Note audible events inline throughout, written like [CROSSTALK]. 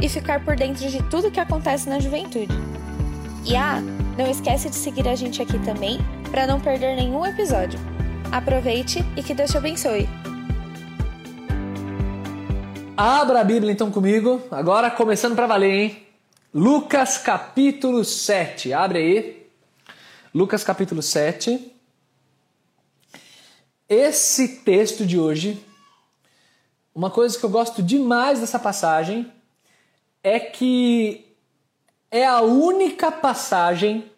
e ficar por dentro de tudo que acontece na juventude. E ah, não esquece de seguir a gente aqui também para não perder nenhum episódio. Aproveite e que Deus te abençoe. Abra a Bíblia então comigo, agora começando para valer, hein? Lucas capítulo 7. Abre aí. Lucas capítulo 7. Esse texto de hoje, uma coisa que eu gosto demais dessa passagem é que é a única passagem,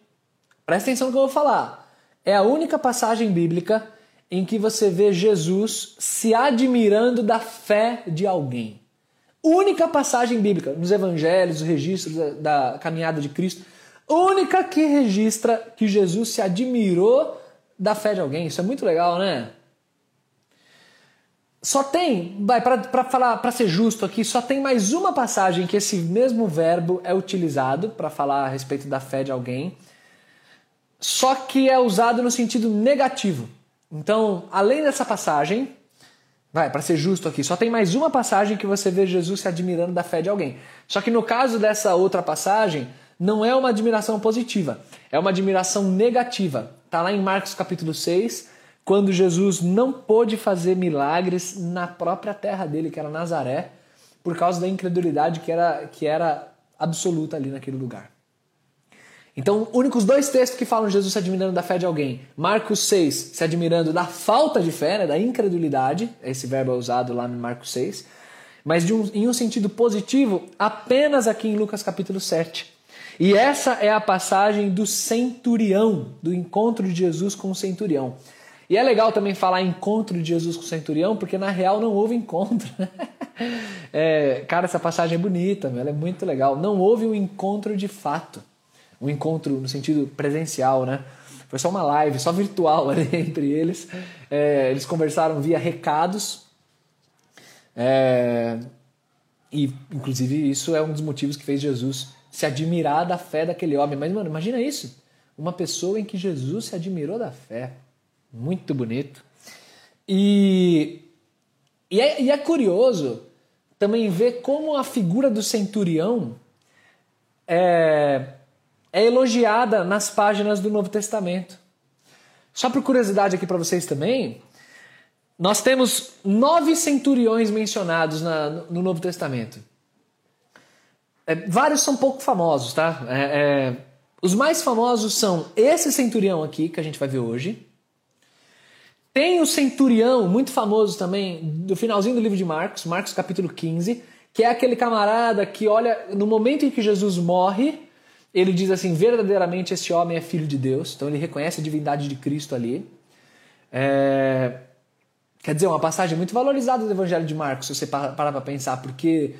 presta atenção no que eu vou falar, é a única passagem bíblica em que você vê Jesus se admirando da fé de alguém. Única passagem bíblica, nos evangelhos, os registros da, da caminhada de Cristo, única que registra que Jesus se admirou da fé de alguém. Isso é muito legal, né? Só tem, vai para falar, para ser justo aqui, só tem mais uma passagem que esse mesmo verbo é utilizado para falar a respeito da fé de alguém, só que é usado no sentido negativo. Então, além dessa passagem, vai para ser justo aqui, só tem mais uma passagem que você vê Jesus se admirando da fé de alguém. Só que no caso dessa outra passagem, não é uma admiração positiva, é uma admiração negativa. Tá lá em Marcos capítulo 6, quando Jesus não pôde fazer milagres na própria terra dele, que era Nazaré, por causa da incredulidade que era, que era absoluta ali naquele lugar. Então, únicos dois textos que falam Jesus se admirando da fé de alguém. Marcos 6, se admirando da falta de fé, né, da incredulidade, esse verbo é usado lá no Marcos 6, mas um, em um sentido positivo, apenas aqui em Lucas capítulo 7. E essa é a passagem do centurião, do encontro de Jesus com o centurião. E é legal também falar encontro de Jesus com o centurião, porque na real não houve encontro. [LAUGHS] é, cara, essa passagem é bonita, ela é muito legal. Não houve um encontro de fato. Um encontro no sentido presencial, né? Foi só uma live, só virtual ali [LAUGHS] entre eles. É, eles conversaram via recados. É, e, inclusive, isso é um dos motivos que fez Jesus se admirar da fé daquele homem. Mas, mano, imagina isso. Uma pessoa em que Jesus se admirou da fé. Muito bonito. E, e, é, e é curioso também ver como a figura do centurião é, é elogiada nas páginas do Novo Testamento. Só por curiosidade aqui para vocês também, nós temos nove centuriões mencionados na, no Novo Testamento. É, vários são pouco famosos, tá? É, é, os mais famosos são esse centurião aqui, que a gente vai ver hoje. Tem o centurião, muito famoso também, do finalzinho do livro de Marcos, Marcos capítulo 15, que é aquele camarada que olha, no momento em que Jesus morre, ele diz assim: verdadeiramente esse homem é filho de Deus. Então ele reconhece a divindade de Cristo ali. É... Quer dizer, uma passagem muito valorizada do Evangelho de Marcos, se você parar para pensar, porque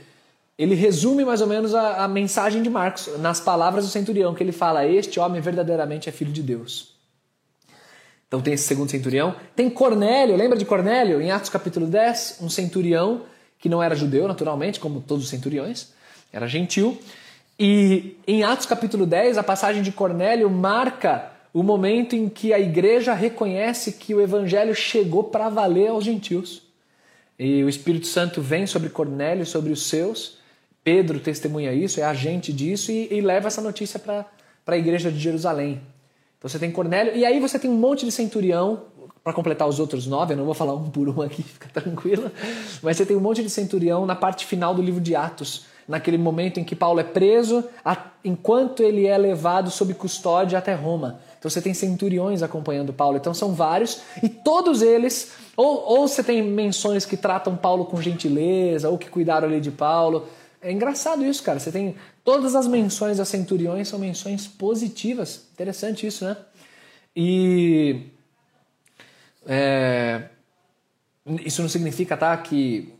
ele resume mais ou menos a, a, mensagem de Marcos nas palavras do centurião, que ele fala: Este homem verdadeiramente é filho de Deus. Então tem esse segundo centurião. Tem Cornélio, lembra de Cornélio? Em Atos capítulo 10, um centurião que não era judeu, naturalmente, como todos os centuriões, era gentil. E em Atos capítulo 10, a passagem de Cornélio marca o momento em que a igreja reconhece que o evangelho chegou para valer aos gentios. E o Espírito Santo vem sobre Cornélio, sobre os seus. Pedro testemunha isso, é agente disso e, e leva essa notícia para a igreja de Jerusalém. Então você tem Cornélio, e aí você tem um monte de centurião, para completar os outros nove, eu não vou falar um por um aqui, [LAUGHS] fica tranquila, mas você tem um monte de centurião na parte final do livro de Atos, naquele momento em que Paulo é preso, enquanto ele é levado sob custódia até Roma. Então você tem centuriões acompanhando Paulo, então são vários, e todos eles, ou, ou você tem menções que tratam Paulo com gentileza, ou que cuidaram ali de Paulo. É engraçado isso, cara. Você tem Todas as menções a centuriões são menções positivas. Interessante isso, né? E é, isso não significa tá, que,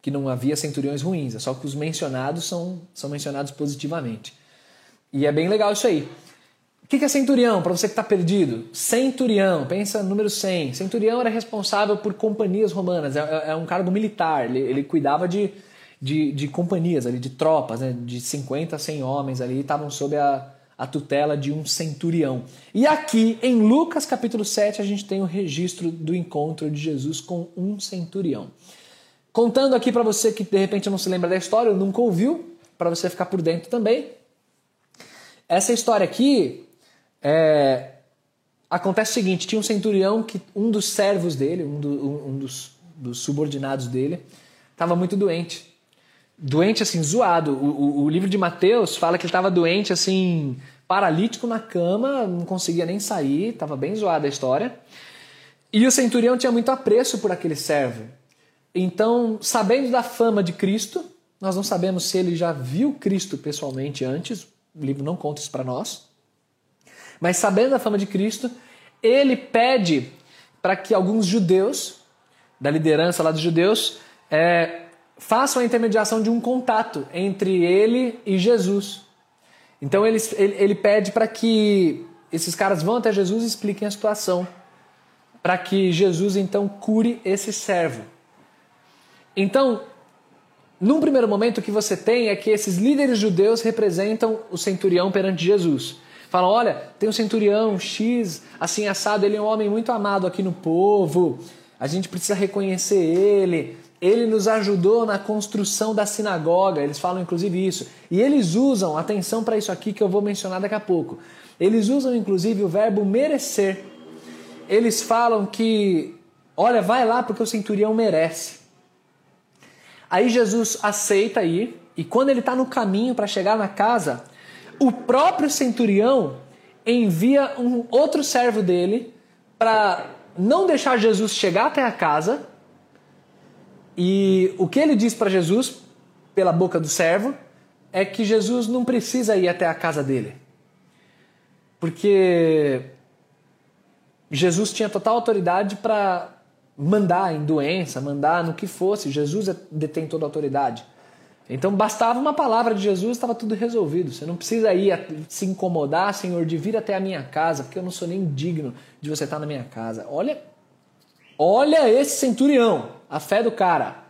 que não havia centuriões ruins, é só que os mencionados são, são mencionados positivamente. E é bem legal isso aí. O que é centurião, para você que está perdido? Centurião, pensa número 100. Centurião era responsável por companhias romanas, é, é, é um cargo militar, ele, ele cuidava de, de, de, companhias, ali, de tropas, né? de 50 a 100 homens ali, estavam sob a, a tutela de um centurião. E aqui, em Lucas capítulo 7, a gente tem o registro do encontro de Jesus com um centurião. Contando aqui para você que de repente não se lembra da história ou nunca ouviu, para você ficar por dentro também. Essa história aqui é, acontece o seguinte: tinha um centurião que um dos servos dele, um, do, um, dos, dos, subordinados dele, estava muito doente. Doente assim, zoado. O, o, o livro de Mateus fala que ele estava doente assim, paralítico na cama, não conseguia nem sair, estava bem zoada a história. E o centurião tinha muito apreço por aquele servo. Então, sabendo da fama de Cristo, nós não sabemos se ele já viu Cristo pessoalmente antes, o livro não conta isso para nós. Mas sabendo da fama de Cristo, ele pede para que alguns judeus, da liderança lá dos judeus, é, façam a intermediação de um contato entre ele e Jesus. Então ele, ele, ele pede para que esses caras vão até Jesus e expliquem a situação, para que Jesus então cure esse servo. Então, num primeiro momento, o que você tem é que esses líderes judeus representam o centurião perante Jesus. Falam: olha, tem um centurião X, assim assado, ele é um homem muito amado aqui no povo, a gente precisa reconhecer ele. Ele nos ajudou na construção da sinagoga, eles falam inclusive isso. E eles usam, atenção para isso aqui que eu vou mencionar daqui a pouco. Eles usam inclusive o verbo merecer. Eles falam que, olha, vai lá porque o centurião merece. Aí Jesus aceita ir, e quando ele está no caminho para chegar na casa, o próprio centurião envia um outro servo dele para não deixar Jesus chegar até a casa. E o que ele diz para Jesus, pela boca do servo, é que Jesus não precisa ir até a casa dele. Porque Jesus tinha total autoridade para mandar em doença, mandar no que fosse. Jesus é, detém toda a autoridade. Então bastava uma palavra de Jesus, estava tudo resolvido. Você não precisa ir se incomodar, Senhor, de vir até a minha casa, porque eu não sou nem digno de você estar na minha casa. Olha, olha esse centurião, a fé do cara.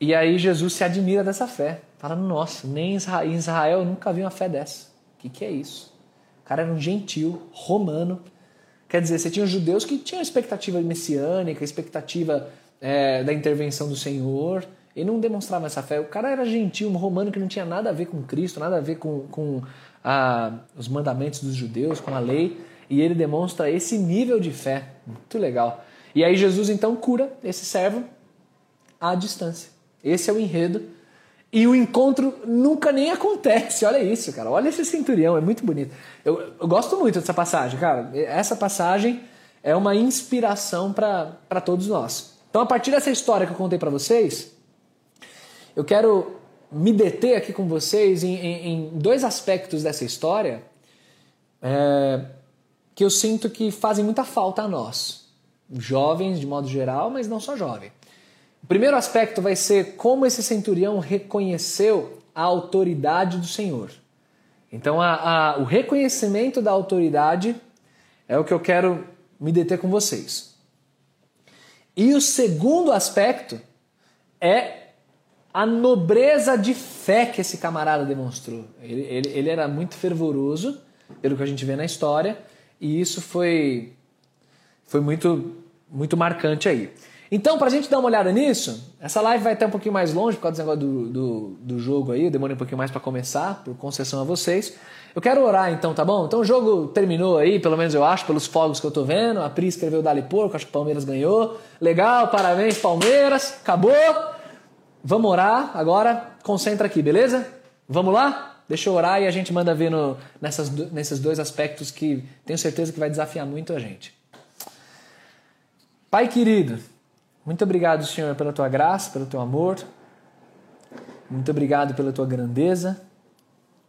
E aí Jesus se admira dessa fé. Fala, nossa, nem em Israel eu nunca vi uma fé dessa. O que, que é isso? O cara era um gentil, romano, Quer dizer, você tinha os judeus que tinham expectativa messiânica, expectativa é, da intervenção do Senhor, e não demonstravam essa fé. O cara era gentil, um romano que não tinha nada a ver com Cristo, nada a ver com, com a, os mandamentos dos judeus, com a lei, e ele demonstra esse nível de fé. Muito legal. E aí Jesus então cura esse servo à distância. Esse é o enredo e o encontro nunca nem acontece. Olha isso, cara. Olha esse centurião, é muito bonito. Eu, eu gosto muito dessa passagem, cara. Essa passagem é uma inspiração para todos nós. Então, a partir dessa história que eu contei para vocês, eu quero me deter aqui com vocês em, em, em dois aspectos dessa história é, que eu sinto que fazem muita falta a nós, jovens de modo geral, mas não só jovens. O primeiro aspecto vai ser como esse centurião reconheceu a autoridade do Senhor. Então, a, a, o reconhecimento da autoridade é o que eu quero me deter com vocês. E o segundo aspecto é a nobreza de fé que esse camarada demonstrou. Ele, ele, ele era muito fervoroso, pelo que a gente vê na história, e isso foi, foi muito, muito marcante aí. Então, para a gente dar uma olhada nisso, essa live vai até um pouquinho mais longe por causa do negócio do, do, do jogo aí, eu demorei um pouquinho mais para começar, por concessão a vocês. Eu quero orar então, tá bom? Então o jogo terminou aí, pelo menos eu acho, pelos fogos que eu tô vendo. A Pri escreveu Dali Porco, acho que o Palmeiras ganhou. Legal, parabéns, Palmeiras. Acabou. Vamos orar agora. Concentra aqui, beleza? Vamos lá? Deixa eu orar e a gente manda ver no, nessas, nesses dois aspectos que tenho certeza que vai desafiar muito a gente. Pai querido, muito obrigado, Senhor, pela tua graça, pelo teu amor. Muito obrigado pela tua grandeza.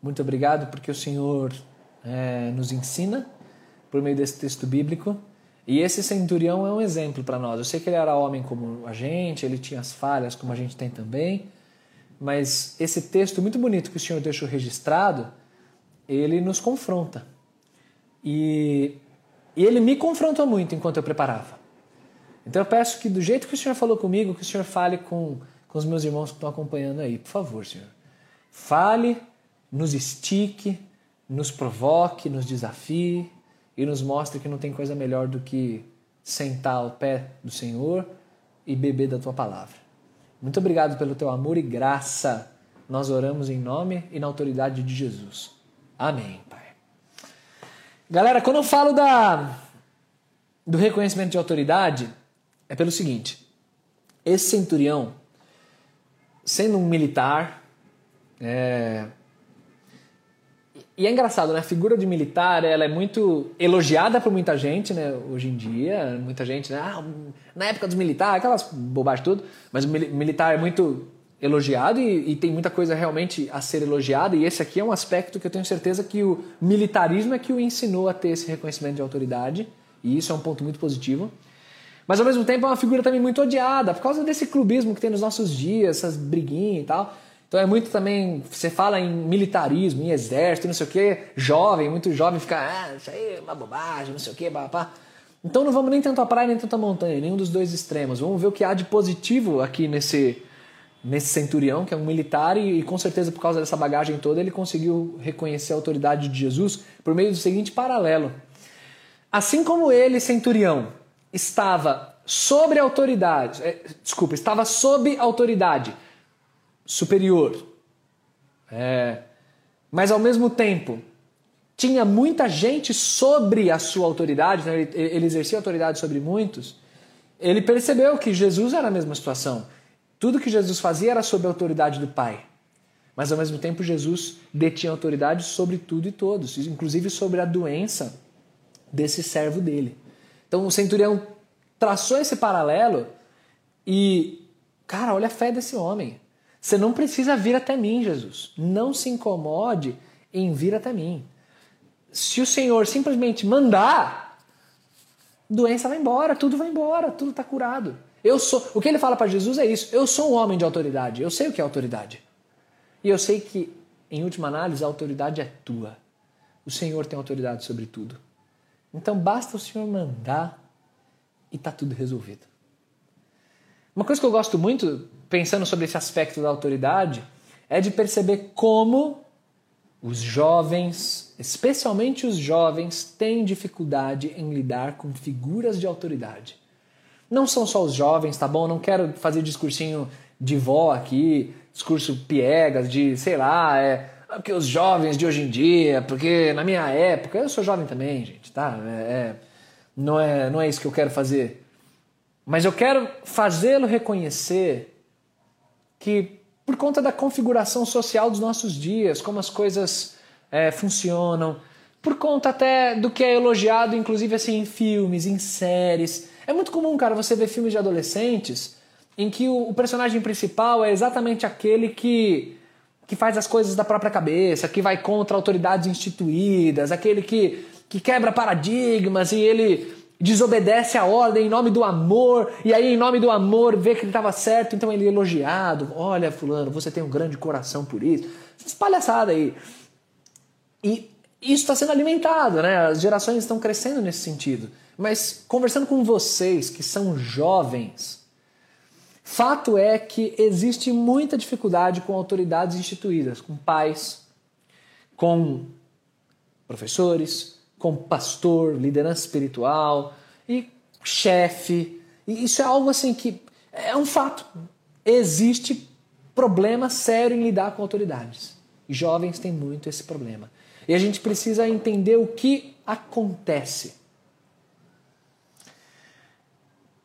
Muito obrigado porque o Senhor é, nos ensina por meio desse texto bíblico E esse centurião é um exemplo para nós. Eu sei que ele era homem como a gente, ele tinha as falhas como a gente tem também, mas esse texto muito bonito que o Senhor deixou registrado, ele nos confronta. E, e ele me confrontou muito enquanto eu preparava. Então eu peço que do jeito que o Senhor falou comigo, que o Senhor fale com, com os meus irmãos que estão acompanhando aí. Por favor, Senhor. Fale, nos estique, nos provoque, nos desafie e nos mostre que não tem coisa melhor do que sentar ao pé do Senhor e beber da tua palavra. Muito obrigado pelo teu amor e graça. Nós oramos em nome e na autoridade de Jesus. Amém, Pai. Galera, quando eu falo da, do reconhecimento de autoridade, é pelo seguinte: esse centurião, sendo um militar, é, e é engraçado, né? A figura de militar, ela é muito elogiada por muita gente, né? Hoje em dia, muita gente, né? Ah, na época dos militares, aquelas bobagens tudo, mas o militar é muito elogiado e, e, tem muita coisa realmente a ser elogiada e esse aqui é um aspecto que eu tenho certeza que o militarismo é que o ensinou a ter esse reconhecimento de autoridade e isso é um ponto muito positivo. Mas ao mesmo tempo é uma figura também muito odiada por causa desse clubismo que tem nos nossos dias, essas briguinhas e tal. Então é muito também, você fala em militarismo, em exército, não sei o que, jovem, muito jovem fica, ah, isso aí é uma bobagem, não sei o que, papá. Então não vamos nem tanto a praia nem tanto a montanha, nenhum dos dois extremos. Vamos ver o que há de positivo aqui nesse, nesse centurião, que é um militar, e, e com certeza por causa dessa bagagem toda ele conseguiu reconhecer a autoridade de Jesus por meio do seguinte paralelo. Assim como ele, centurião, estava sobre autoridade, é, desculpa, estava sob autoridade superior. É, mas ao mesmo tempo, tinha muita gente sobre a sua autoridade, né? ele, ele exercia autoridade sobre muitos. Ele percebeu que Jesus era a mesma situação. Tudo que Jesus fazia era sob a autoridade do Pai. Mas ao mesmo tempo, Jesus detinha autoridade sobre tudo e todos, inclusive sobre a doença desse servo dele. Então o centurião traçou esse paralelo e, cara, olha a fé desse homem. Você não precisa vir até mim, Jesus. Não se incomode em vir até mim. Se o Senhor simplesmente mandar, doença vai embora, tudo vai embora, tudo está curado. Eu sou, o que ele fala para Jesus é isso. Eu sou um homem de autoridade. Eu sei o que é autoridade. E eu sei que, em última análise, a autoridade é tua. O Senhor tem autoridade sobre tudo. Então basta o Senhor mandar e está tudo resolvido. Uma coisa que eu gosto muito pensando sobre esse aspecto da autoridade, é de perceber como os jovens, especialmente os jovens, têm dificuldade em lidar com figuras de autoridade. Não são só os jovens, tá bom? Não quero fazer discursinho de vó aqui, discurso piegas, de sei lá, é porque os jovens de hoje em dia, porque na minha época, eu sou jovem também, gente, tá? É, é, não, é, não é isso que eu quero fazer. Mas eu quero fazê-lo reconhecer que, por conta da configuração social dos nossos dias, como as coisas é, funcionam, por conta até do que é elogiado, inclusive assim, em filmes, em séries. É muito comum, cara, você ver filmes de adolescentes em que o personagem principal é exatamente aquele que, que faz as coisas da própria cabeça, que vai contra autoridades instituídas, aquele que, que quebra paradigmas e ele desobedece a ordem em nome do amor, e aí, em nome do amor, vê que ele estava certo, então ele é elogiado. Olha, Fulano, você tem um grande coração por isso. Essa palhaçada aí. E isso está sendo alimentado, né? As gerações estão crescendo nesse sentido. Mas conversando com vocês que são jovens, fato é que existe muita dificuldade com autoridades instituídas, com pais, com professores, como pastor, liderança espiritual e chefe. E isso é algo assim que é um fato. Existe problema sério em lidar com autoridades. Jovens têm muito esse problema. E a gente precisa entender o que acontece.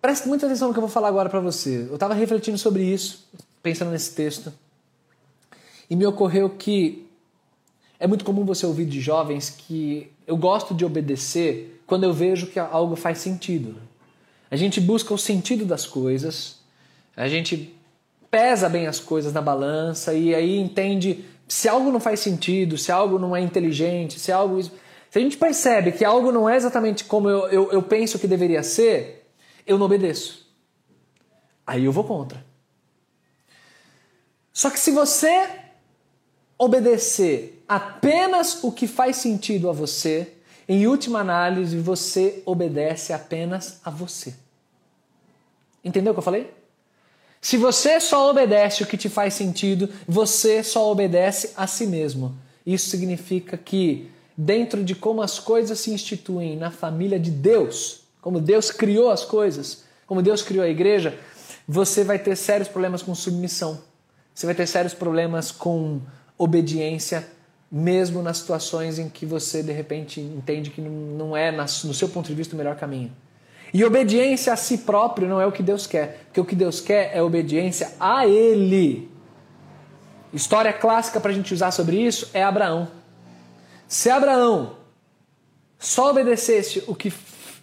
Preste muita atenção no que eu vou falar agora para você. Eu estava refletindo sobre isso, pensando nesse texto, e me ocorreu que é muito comum você ouvir de jovens que eu gosto de obedecer quando eu vejo que algo faz sentido. A gente busca o sentido das coisas, a gente pesa bem as coisas na balança e aí entende se algo não faz sentido, se algo não é inteligente, se algo. Se a gente percebe que algo não é exatamente como eu, eu, eu penso que deveria ser, eu não obedeço. Aí eu vou contra. Só que se você obedecer apenas o que faz sentido a você, em última análise, você obedece apenas a você. Entendeu o que eu falei? Se você só obedece o que te faz sentido, você só obedece a si mesmo. Isso significa que, dentro de como as coisas se instituem na família de Deus, como Deus criou as coisas, como Deus criou a igreja, você vai ter sérios problemas com submissão. Você vai ter sérios problemas com obediência, mesmo nas situações em que você de repente entende que não é, no seu ponto de vista, o melhor caminho. E obediência a si próprio não é o que Deus quer, porque o que Deus quer é obediência a Ele. História clássica para a gente usar sobre isso é Abraão. Se Abraão só obedecesse o que,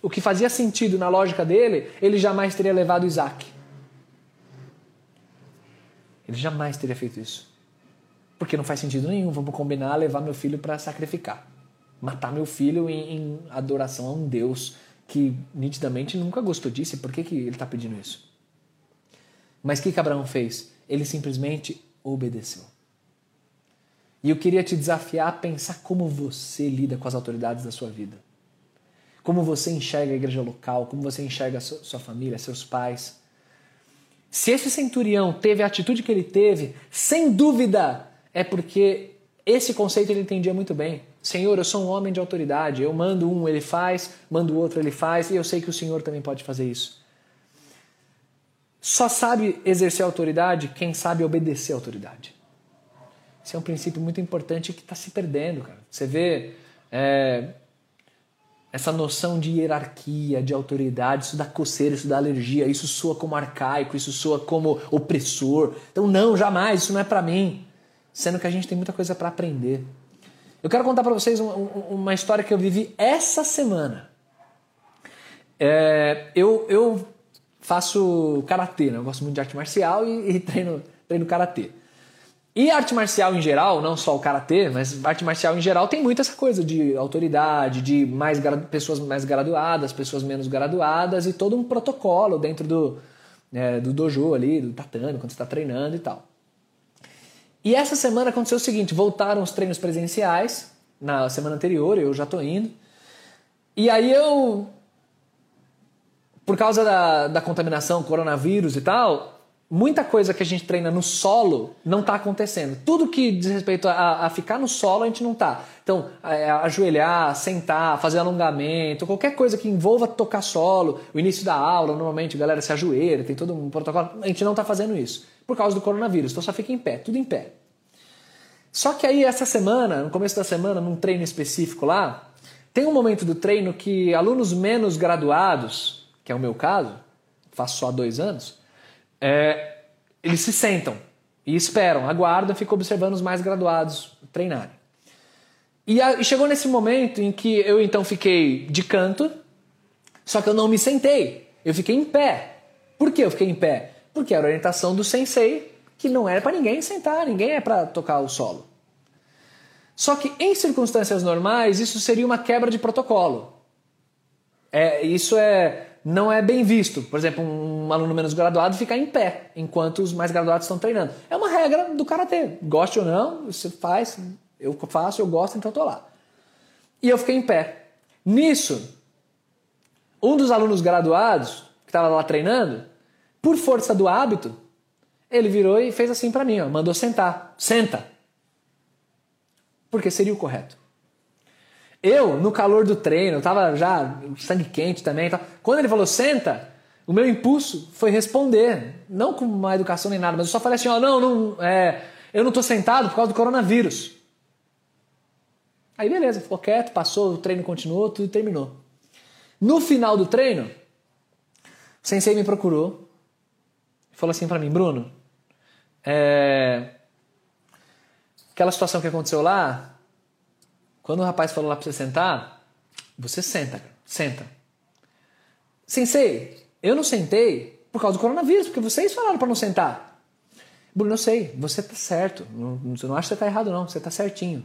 o que fazia sentido na lógica dele, ele jamais teria levado Isaac. Ele jamais teria feito isso. Porque não faz sentido nenhum. Vamos combinar levar meu filho para sacrificar. Matar meu filho em, em adoração a um Deus que nitidamente nunca gostou disso, e por que, que ele está pedindo isso? Mas o que, que Abraão fez? Ele simplesmente obedeceu. E eu queria te desafiar a pensar como você lida com as autoridades da sua vida. Como você enxerga a igreja local, como você enxerga a sua família, seus pais. Se esse centurião teve a atitude que ele teve, sem dúvida é porque esse conceito ele entendia muito bem. Senhor, eu sou um homem de autoridade, eu mando um, ele faz, mando o outro, ele faz, e eu sei que o Senhor também pode fazer isso. Só sabe exercer autoridade quem sabe obedecer autoridade. Esse é um princípio muito importante que está se perdendo, cara. Você vê é, essa noção de hierarquia, de autoridade, isso dá coceira, isso dá alergia, isso soa como arcaico, isso soa como opressor. Então, não, jamais, isso não é para mim. Sendo que a gente tem muita coisa para aprender. Eu quero contar para vocês uma, uma, história que eu vivi essa semana. É, eu, eu faço karatê, né? eu gosto muito de arte marcial e, e treino, treino karatê. E arte marcial em geral, não só o karatê, mas arte marcial em geral tem muito essa coisa de autoridade, de mais pessoas mais graduadas, pessoas menos graduadas e todo um protocolo dentro do, é, do dojo ali, do tatame, quando você está treinando e tal. E essa semana aconteceu o seguinte: voltaram os treinos presenciais na semana anterior, eu já estou indo. E aí eu, por causa da, da contaminação, coronavírus e tal, muita coisa que a gente treina no solo não está acontecendo. Tudo que diz respeito a, a, ficar no solo, a gente não está. Então, é, ajoelhar, sentar, fazer alongamento, qualquer coisa que envolva tocar solo, o início da aula, normalmente a galera se ajoelha, tem todo um protocolo. A gente não está fazendo isso por causa do coronavírus. Então só fica em pé, tudo em pé. Só que aí essa semana, no começo da semana, num treino específico lá, tem um momento do treino que alunos menos graduados, que é o meu caso, faço só dois anos, é, eles se sentam e esperam, aguardam, ficam observando os mais graduados treinarem. E, a, e chegou nesse momento em que eu então fiquei de canto, só que eu não me sentei, eu fiquei em pé. Por que eu fiquei em pé? Porque era a orientação do sensei que não era para ninguém sentar, ninguém é para tocar o solo. Só que em circunstâncias normais isso seria uma quebra de protocolo. É, isso é não é bem visto. Por exemplo, um aluno menos graduado ficar em pé enquanto os mais graduados estão treinando. É uma regra do karatê. Goste ou não, você faz, eu faço, eu gosto, então estou lá. E eu fiquei em pé. Nisso, um dos alunos graduados que estava lá treinando por força do hábito, ele virou e fez assim para mim, ó, mandou sentar. Senta. Porque seria o correto. Eu, no calor do treino, tava já sangue quente também. Quando ele falou senta, o meu impulso foi responder. Não com uma educação nem nada, mas eu só falei assim: ó, não, não, é, eu não tô sentado por causa do coronavírus. Aí beleza, ficou quieto, passou, o treino continuou, tudo terminou. No final do treino, o sensei me procurou falou assim para mim, Bruno, é... aquela situação que aconteceu lá, quando o rapaz falou lá para você sentar, você senta, senta. Sensei, eu não sentei por causa do coronavírus, porque vocês falaram para não sentar. Bruno, eu sei, você tá certo. Não, não acho que você tá errado, não. Você tá certinho.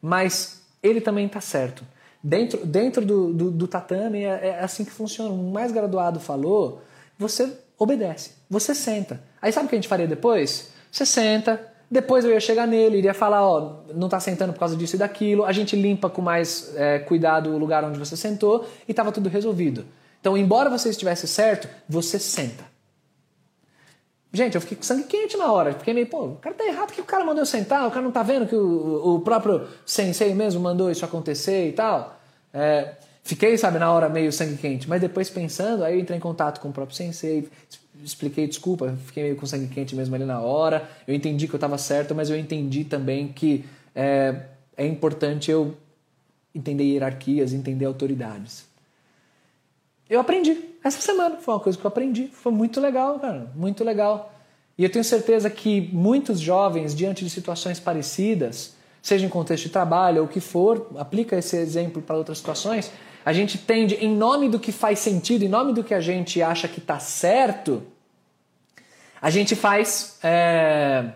Mas ele também tá certo. Dentro, dentro do, do, do tatame é, é assim que funciona. O mais graduado falou, você obedece, você senta. Aí sabe o que a gente faria depois? Você senta, depois eu ia chegar nele, iria falar, ó, não tá sentando por causa disso e daquilo, a gente limpa com mais é, cuidado o lugar onde você sentou e estava tudo resolvido. Então, embora você estivesse certo, você senta. Gente, eu fiquei com sangue quente na hora. Fiquei meio, pô, o cara tá errado, que o cara mandou eu sentar, o cara não tá vendo que o, o próprio sensei mesmo mandou isso acontecer e tal. É, fiquei, sabe, na hora meio sangue quente. Mas depois pensando, aí eu entrei em contato com o próprio sensei, expliquei desculpa, fiquei meio com sangue quente mesmo ali na hora. Eu entendi que eu estava certo, mas eu entendi também que é, é importante eu entender hierarquias, entender autoridades. Eu aprendi essa semana. Foi uma coisa que eu aprendi. Foi muito legal, cara. Muito legal. E eu tenho certeza que muitos jovens, diante de situações parecidas, seja em contexto de trabalho ou o que for, aplica esse exemplo para outras situações, a gente tende, em nome do que faz sentido, em nome do que a gente acha que está certo, a gente faz. É...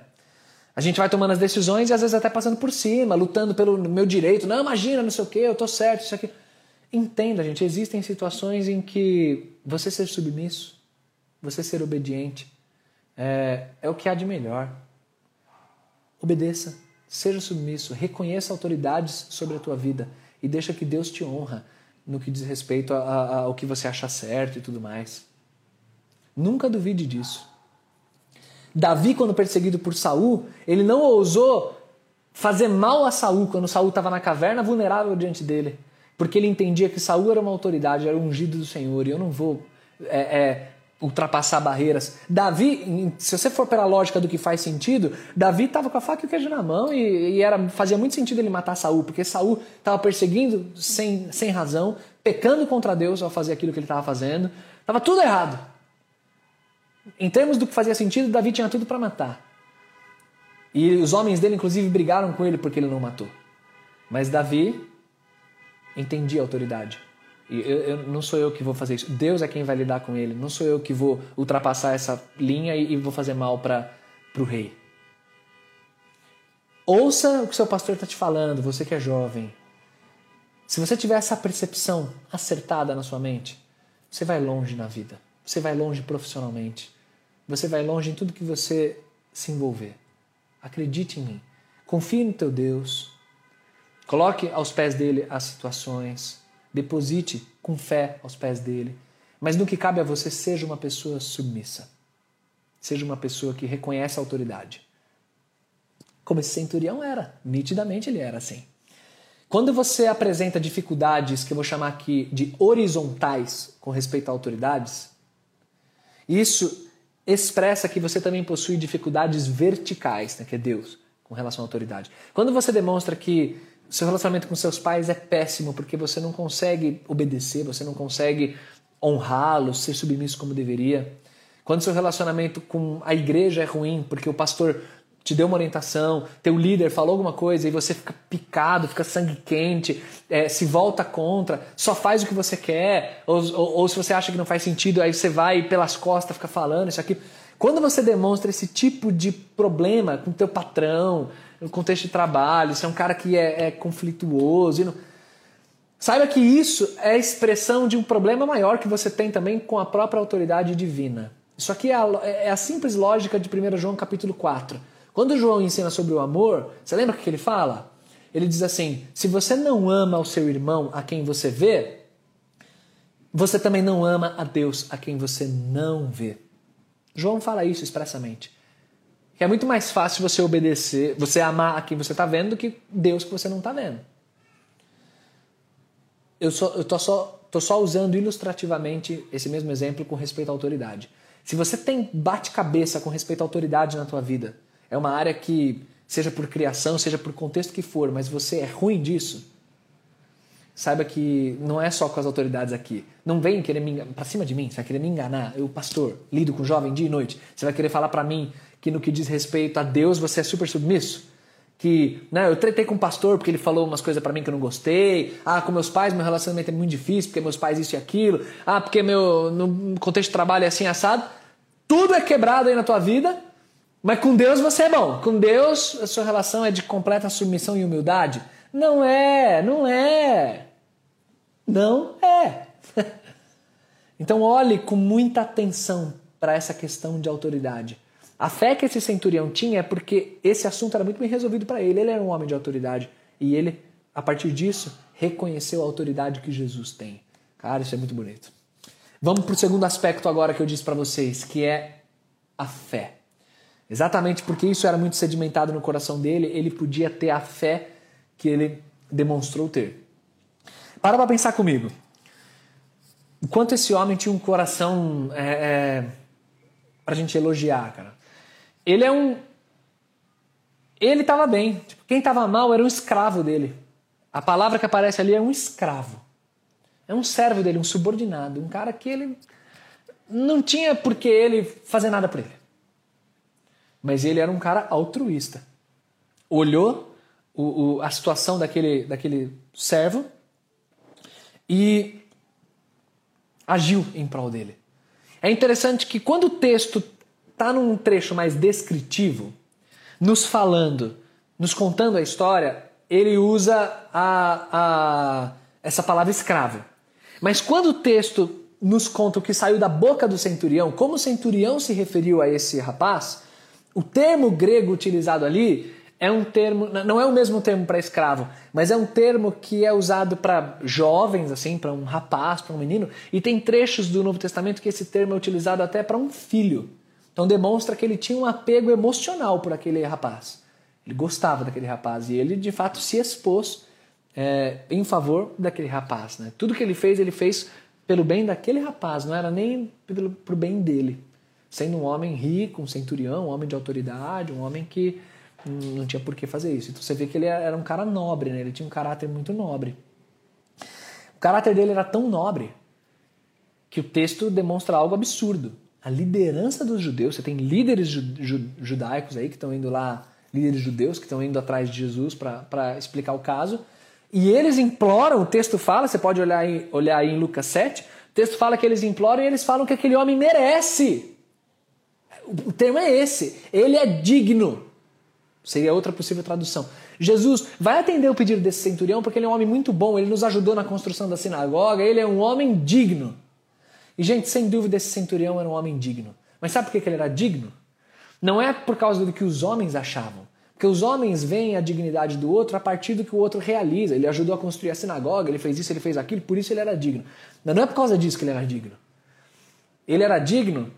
A gente vai tomando as decisões e às vezes até passando por cima, lutando pelo meu direito. Não, imagina, não sei o que, eu tô certo, isso aqui. Entenda, gente, existem situações em que você ser submisso, você ser obediente, é, é o que há de melhor. Obedeça, seja submisso, reconheça autoridades sobre a tua vida e deixa que Deus te honra no que diz respeito ao que você acha certo e tudo mais. Nunca duvide disso. Davi, quando perseguido por Saul, ele não ousou fazer mal a Saul quando Saul estava na caverna vulnerável diante dele porque ele entendia que Saul era uma autoridade, era o ungido do Senhor, e eu não vou é, é, ultrapassar barreiras. Davi, se você for pela lógica do que faz sentido, Davi estava com a faca e o queijo na mão e, e, era, fazia muito sentido ele matar Saul, porque Saul estava perseguindo sem, sem razão, pecando contra Deus ao fazer aquilo que ele estava fazendo. Estava tudo errado. Em termos do que fazia sentido, Davi tinha tudo para matar. E os homens dele, inclusive, brigaram com ele porque ele não matou. Mas Davi entendi a autoridade. Eu, eu, não sou eu que vou fazer isso. Deus é quem vai lidar com ele. Não sou eu que vou ultrapassar essa linha e, e vou fazer mal para o rei. Ouça o que seu pastor está te falando, você que é jovem. Se você tiver essa percepção acertada na sua mente, você vai longe na vida. Você vai longe profissionalmente. Você vai longe em tudo que você se envolver. Acredite em mim. Confie no teu Deus. Coloque aos pés dele as situações. Deposite com fé aos pés dele. Mas no que cabe a você, seja uma pessoa submissa. Seja uma pessoa que reconhece a autoridade. Como esse centurião era. Nitidamente ele era assim. Quando você apresenta dificuldades, que eu vou chamar aqui de horizontais com respeito a autoridades, isso expressa que você também possui dificuldades verticais, né, que é Deus, com relação à autoridade. Quando você demonstra que seu relacionamento com seus pais é péssimo porque você não consegue obedecer, você não consegue honrá-los, ser submisso como deveria. Quando seu relacionamento com a igreja é ruim porque o pastor te deu uma orientação, teu líder falou alguma coisa e você fica picado, fica sangue quente, é, se volta contra, só faz o que você quer, ou, ou, ou, se você acha que não faz sentido, aí você vai pelas costas fica falando isso aqui. Quando você demonstra esse tipo de problema com teu patrão, no contexto de trabalho, você é um cara que é, é conflituoso. Não... Saiba que isso é expressão de um problema maior que você tem também com a própria autoridade divina. Isso aqui é a, é a simples lógica de 1 João capítulo 4. Quando João ensina sobre o amor, você lembra o que ele fala? Ele diz assim: se você não ama o seu irmão a quem você vê, você também não ama a Deus a quem você não vê. João fala isso expressamente. Que é muito mais fácil você obedecer, você amar a quem você está vendo do que Deus que você não está vendo. Eu, só, eu tô, só, tô só usando ilustrativamente esse mesmo exemplo com respeito à autoridade. Se você tem bate-cabeça com respeito à autoridade na tua vida, é uma área que, seja por criação, seja por contexto que for, mas você é ruim disso, saiba que não é só com as autoridades aqui. Não vem querer me enganar, pra cima de mim, você vai querer me enganar. Eu, pastor, lido com jovem dia e noite. Você vai querer falar para mim que no que diz respeito a Deus você é super submisso? Que né, eu tretei com o pastor porque ele falou umas coisas para mim que eu não gostei. Ah, com meus pais meu relacionamento é muito difícil porque meus pais isso e aquilo. Ah, porque meu no contexto de trabalho é assim assado. Tudo é quebrado aí na tua vida, mas com Deus você é bom. Com Deus a sua relação é de completa submissão e humildade. Não é, não é. Não é. [LAUGHS] Então olhe com muita atenção para essa questão de autoridade. A fé que esse centurião tinha é porque esse assunto era muito bem resolvido para ele. Ele era um homem de autoridade e ele, a partir disso, reconheceu a autoridade que Jesus tem. Cara, isso é muito bonito. Vamos para o segundo aspecto agora que eu disse para vocês, que é a fé. Exatamente porque isso era muito sedimentado no coração dele, ele podia ter a fé que ele demonstrou ter. Para para pensar comigo. Enquanto esse homem tinha um coração é, é, para a gente elogiar, cara. Ele é um. Ele estava bem. Tipo, quem estava mal era um escravo dele. A palavra que aparece ali é um escravo. É um servo dele, um subordinado, um cara que ele não tinha por que ele fazer nada por ele. Mas ele era um cara altruísta. Olhou o, o, a situação daquele, daquele servo e agiu em prol dele. É interessante que quando o texto está num trecho mais descritivo, nos falando, nos contando a história, ele usa a, a, essa palavra escravo. Mas quando o texto nos conta o que saiu da boca do centurião, como o centurião se referiu a esse rapaz, o termo grego utilizado ali é um termo, não é o mesmo termo para escravo, mas é um termo que é usado para jovens, assim, para um rapaz, para um menino, e tem trechos do Novo Testamento que esse termo é utilizado até para um filho. Então demonstra que ele tinha um apego emocional por aquele rapaz. Ele gostava daquele rapaz e ele de fato se expôs é, em favor daquele rapaz. Né? Tudo que ele fez, ele fez pelo bem daquele rapaz, não era nem pelo pro bem dele. Sendo um homem rico, um centurião, um homem de autoridade, um homem que não tinha por que fazer isso. Então você vê que ele era um cara nobre, né? ele tinha um caráter muito nobre. O caráter dele era tão nobre que o texto demonstra algo absurdo. A liderança dos judeus, você tem líderes judaicos aí que estão indo lá, líderes judeus que estão indo atrás de Jesus para explicar o caso, e eles imploram, o texto fala, você pode olhar aí, olhar aí em Lucas 7, o texto fala que eles imploram e eles falam que aquele homem merece. O termo é esse, ele é digno. Seria outra possível tradução. Jesus vai atender o pedido desse centurião porque ele é um homem muito bom, ele nos ajudou na construção da sinagoga, ele é um homem digno. E, gente, sem dúvida, esse centurião era um homem digno. Mas sabe por que ele era digno? Não é por causa do que os homens achavam. Porque os homens veem a dignidade do outro a partir do que o outro realiza. Ele ajudou a construir a sinagoga, ele fez isso, ele fez aquilo, por isso ele era digno. Mas não é por causa disso que ele era digno. Ele era digno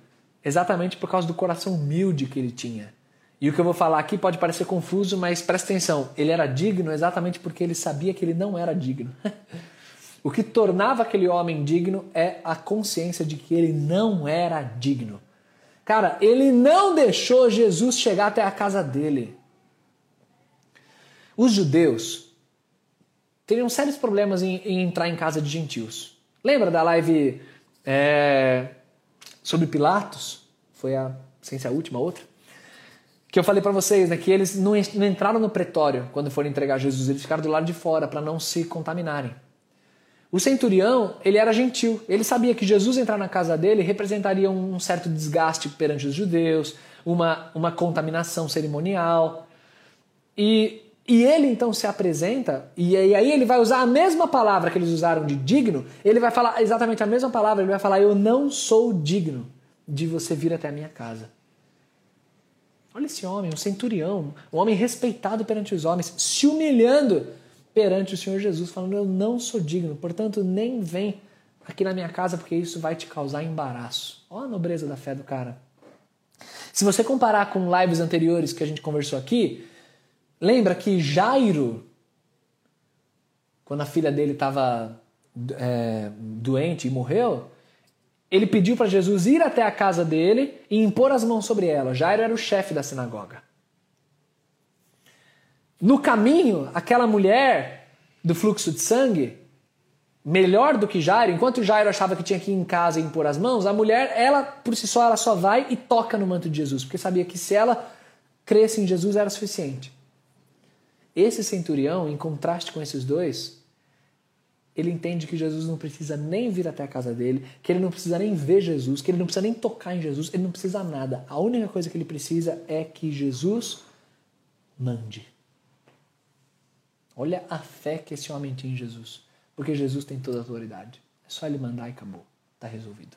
exatamente por causa do coração humilde que ele tinha. E o que eu vou falar aqui pode parecer confuso, mas presta atenção. Ele era digno exatamente porque ele sabia que ele não era digno. [LAUGHS] o que tornava aquele homem digno é a consciência de que ele não era digno. Cara, ele não deixou Jesus chegar até a casa dele. Os judeus teriam sérios problemas em, em entrar em casa de gentios. Lembra da live é, sobre Pilatos? Foi a, sem ser a última, outra? que eu falei para vocês, né, que eles não, não entraram no pretório quando foram entregar Jesus, eles ficaram do lado de fora para não se contaminarem. O centurião, ele era gentil, ele sabia que Jesus entrar na casa dele representaria um certo desgaste perante os judeus, uma, uma contaminação cerimonial. E, e ele então se apresenta, e aí ele vai usar a mesma palavra que eles usaram de digno, ele vai falar exatamente a mesma palavra, ele vai falar: Eu não sou digno de você vir até a minha casa. Olha esse homem, um centurião, um homem respeitado perante os homens, se humilhando perante o Senhor Jesus, falando: Eu não sou digno, portanto, nem vem aqui na minha casa, porque isso vai te causar embaraço. Olha a nobreza da fé do cara. Se você comparar com lives anteriores que a gente conversou aqui, lembra que Jairo, quando a filha dele estava é, doente e morreu, ele pediu para Jesus ir até a casa dele e impor as mãos sobre ela. Jairo era o chefe da sinagoga. No caminho, aquela mulher do fluxo de sangue, melhor do que Jairo, enquanto Jairo achava que tinha que ir em casa e impor as mãos, a mulher, ela por si só, ela só vai e toca no manto de Jesus, porque sabia que se ela cresce em Jesus era suficiente. Esse centurião, em contraste com esses dois, ele entende que Jesus não precisa nem vir até a casa dele, que ele não precisa nem ver Jesus, que ele não precisa nem tocar em Jesus, ele não precisa nada. A única coisa que ele precisa é que Jesus mande. Olha a fé que esse homem tinha em Jesus. Porque Jesus tem toda a autoridade. É só ele mandar e acabou. Está resolvido.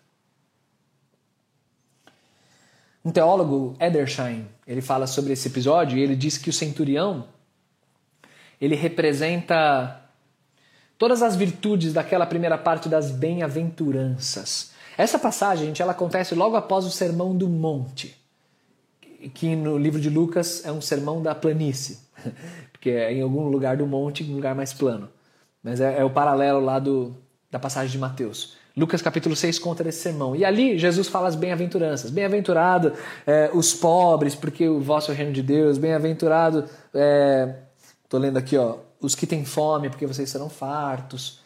Um teólogo, Edersheim, ele fala sobre esse episódio e ele diz que o centurião ele representa todas as virtudes daquela primeira parte das bem-aventuranças. Essa passagem, gente, ela acontece logo após o Sermão do Monte, que no livro de Lucas é um sermão da planície, [LAUGHS] porque é em algum lugar do monte, um lugar mais plano. Mas é, é o paralelo lá do, da passagem de Mateus. Lucas capítulo 6 conta desse sermão. E ali Jesus fala as bem-aventuranças. Bem-aventurado é, os pobres, porque o vosso é o reino de Deus. Bem-aventurado, estou é, lendo aqui, ó, os que têm fome, porque vocês serão fartos.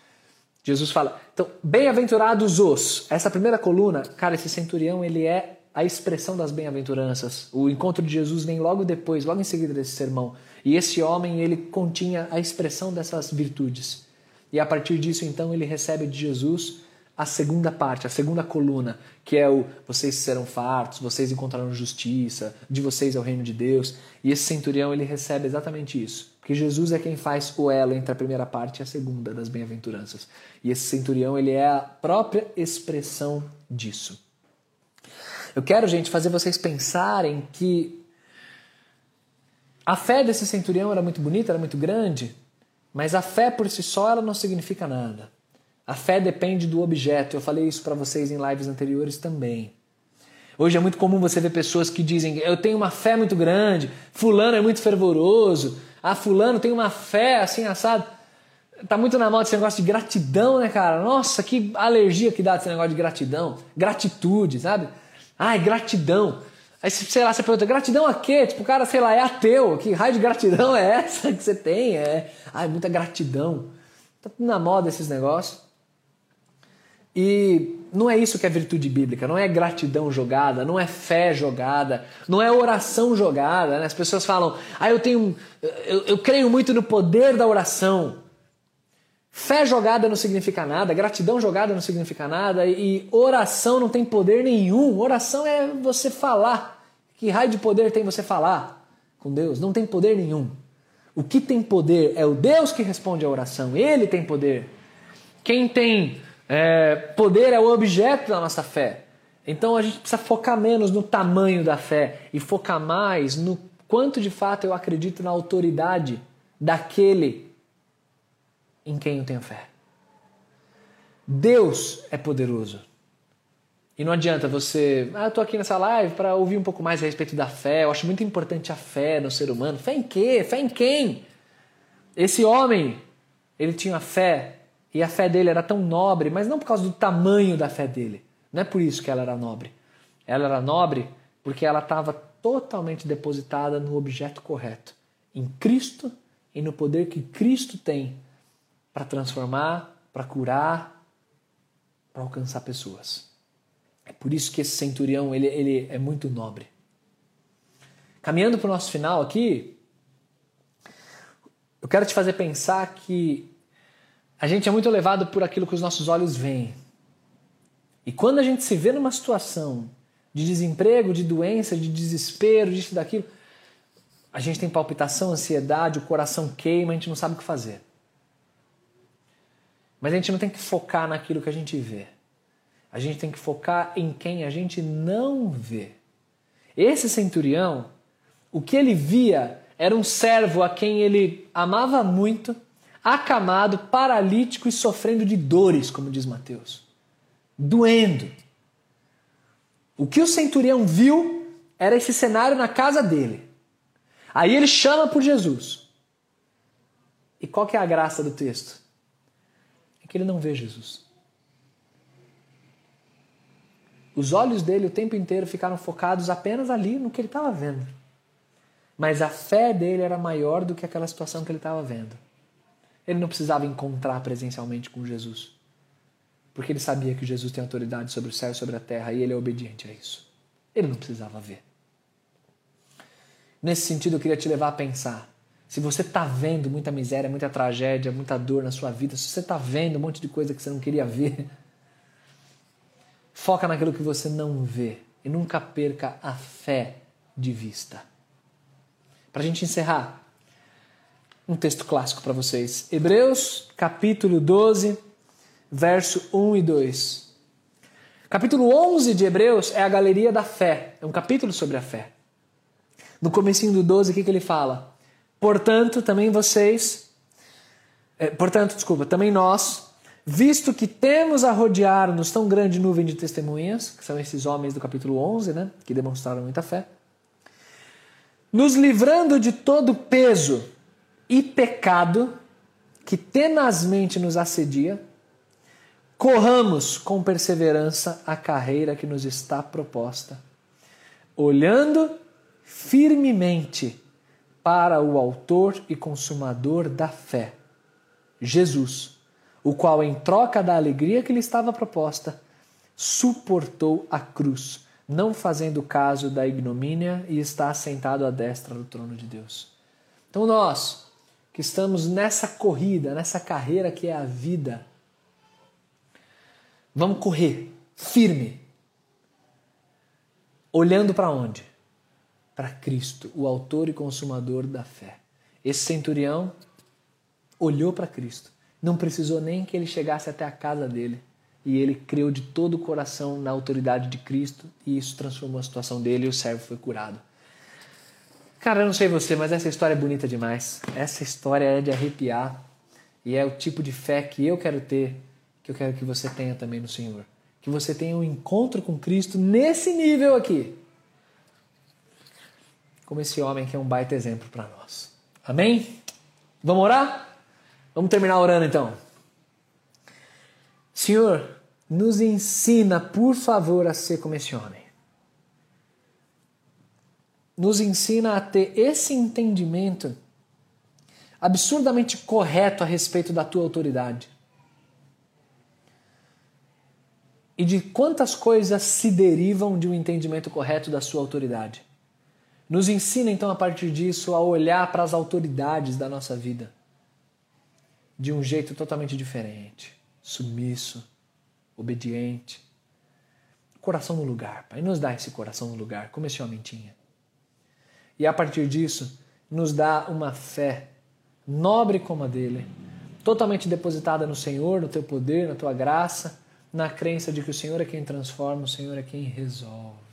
Jesus fala, então, bem-aventurados os. Essa primeira coluna, cara, esse centurião, ele é a expressão das bem-aventuranças. O encontro de Jesus vem logo depois, logo em seguida desse sermão. E esse homem, ele continha a expressão dessas virtudes. E a partir disso, então, ele recebe de Jesus a segunda parte, a segunda coluna, que é o vocês serão fartos, vocês encontrarão justiça, de vocês é o reino de Deus. E esse centurião ele recebe exatamente isso, porque Jesus é quem faz o elo entre a primeira parte e a segunda das bem-aventuranças. E esse centurião ele é a própria expressão disso. Eu quero, gente, fazer vocês pensarem que a fé desse centurião era muito bonita, era muito grande, mas a fé por si só ela não significa nada. A fé depende do objeto. Eu falei isso para vocês em lives anteriores também. Hoje é muito comum você ver pessoas que dizem: Eu tenho uma fé muito grande, Fulano é muito fervoroso, ah, Fulano tem uma fé assim assado. Tá muito na moda esse negócio de gratidão, né, cara? Nossa, que alergia que dá esse negócio de gratidão. Gratitude, sabe? Ai, gratidão. Aí, sei lá, você pergunta, gratidão a quê? Tipo, o cara, sei lá, é ateu. Que raio de gratidão é essa que você tem? É, muita gratidão. Tá tudo na moda esses negócios. E não é isso que é virtude bíblica, não é gratidão jogada, não é fé jogada, não é oração jogada. Né? As pessoas falam, ah, eu tenho, eu, eu creio muito no poder da oração. Fé jogada não significa nada, gratidão jogada não significa nada e oração não tem poder nenhum. Oração é você falar. Que raio de poder tem você falar com Deus? Não tem poder nenhum. O que tem poder é o Deus que responde à oração. Ele tem poder. Quem tem é, poder é o objeto da nossa fé. Então a gente precisa focar menos no tamanho da fé e focar mais no quanto de fato eu acredito na autoridade daquele em quem eu tenho fé. Deus é poderoso. E não adianta você, ah, eu tô aqui nessa live para ouvir um pouco mais a respeito da fé. Eu acho muito importante a fé no ser humano. Fé em quê? Fé em quem? Esse homem, ele tinha fé e a fé dele era tão nobre, mas não por causa do tamanho da fé dele. Não é por isso que ela era nobre. Ela era nobre porque ela estava totalmente depositada no objeto correto, em Cristo e no poder que Cristo tem para transformar, para curar, para alcançar pessoas. É por isso que esse centurião ele, ele é muito nobre. Caminhando para o nosso final aqui, eu quero te fazer pensar que a gente é muito levado por aquilo que os nossos olhos veem. E quando a gente se vê numa situação de desemprego, de doença, de desespero, disso daquilo, a gente tem palpitação, ansiedade, o coração queima, a gente não sabe o que fazer. Mas a gente não tem que focar naquilo que a gente vê. A gente tem que focar em quem a gente não vê. Esse centurião, o que ele via era um servo a quem ele amava muito, acamado, paralítico e sofrendo de dores, como diz Mateus. Doendo. O que o centurião viu era esse cenário na casa dele. Aí ele chama por Jesus. E qual que é a graça do texto? Que ele não vê Jesus. Os olhos dele o tempo inteiro ficaram focados apenas ali no que ele estava vendo. Mas a fé dele era maior do que aquela situação que ele estava vendo. Ele não precisava encontrar presencialmente com Jesus. Porque ele sabia que Jesus tem autoridade sobre o céu e sobre a terra e ele é obediente a isso. Ele não precisava ver. Nesse sentido, eu queria te levar a pensar. Se você está vendo muita miséria, muita tragédia, muita dor na sua vida, se você está vendo um monte de coisa que você não queria ver, [LAUGHS] foca naquilo que você não vê e nunca perca a fé de vista. Para a gente encerrar, um texto clássico para vocês. Hebreus, capítulo 12, verso 1 e 2. Capítulo 11 de Hebreus é a galeria da fé, é um capítulo sobre a fé. No comecinho do 12, o que, que ele fala? Portanto, também vocês, é, portanto, desculpa, também nós, visto que temos a rodear-nos tão grande nuvem de testemunhas, que são esses homens do capítulo 11, né, que demonstraram muita fé, nos livrando de todo peso e pecado que tenazmente nos assedia, corramos com perseverança a carreira que nos está proposta, olhando firmemente para o Autor e Consumador da fé, Jesus, o qual, em troca da alegria que lhe estava proposta, suportou a cruz, não fazendo caso da ignomínia e está assentado à destra do trono de Deus. Então, nós que estamos nessa corrida, nessa carreira que é a vida, vamos correr firme, olhando para onde? Para Cristo, o autor e consumador da fé. Esse centurião olhou para Cristo. Não precisou nem que ele chegasse até a casa dele. E ele creu de todo o coração na autoridade de Cristo e isso transformou a situação dele e o servo foi curado. Cara, eu não sei você, mas essa história é bonita demais. Essa história é de arrepiar e é o tipo de fé que eu quero ter, que eu quero que você tenha também no Senhor. Que você tenha um encontro com Cristo nesse nível aqui como esse homem que é um baita exemplo para nós. Amém? Vamos orar? Vamos terminar orando então. Senhor, nos ensina, por favor, a ser como esse homem. Nos ensina a ter esse entendimento absurdamente correto a respeito da tua autoridade. E de quantas coisas se derivam de um entendimento correto da sua autoridade. Nos ensina então a partir disso a olhar para as autoridades da nossa vida de um jeito totalmente diferente, submisso, obediente. Coração no lugar, Pai, nos dá esse coração no lugar, como esse homem tinha. E a partir disso, nos dá uma fé nobre como a dele, totalmente depositada no Senhor, no teu poder, na tua graça, na crença de que o Senhor é quem transforma, o Senhor é quem resolve.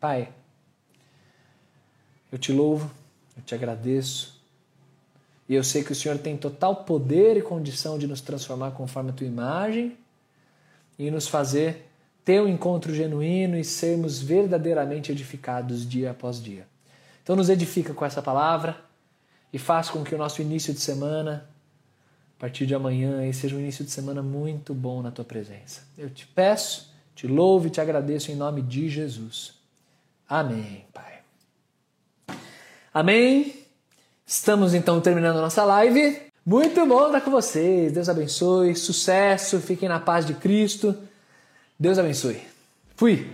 Pai, eu te louvo, eu te agradeço. E eu sei que o Senhor tem total poder e condição de nos transformar conforme a tua imagem e nos fazer ter um encontro genuíno e sermos verdadeiramente edificados dia após dia. Então nos edifica com essa palavra e faz com que o nosso início de semana, a partir de amanhã, seja um início de semana muito bom na tua presença. Eu te peço, te louvo e te agradeço em nome de Jesus. Amém, Pai. Amém. Estamos então terminando nossa live. Muito bom estar com vocês. Deus abençoe. Sucesso. Fiquem na paz de Cristo. Deus abençoe. Fui.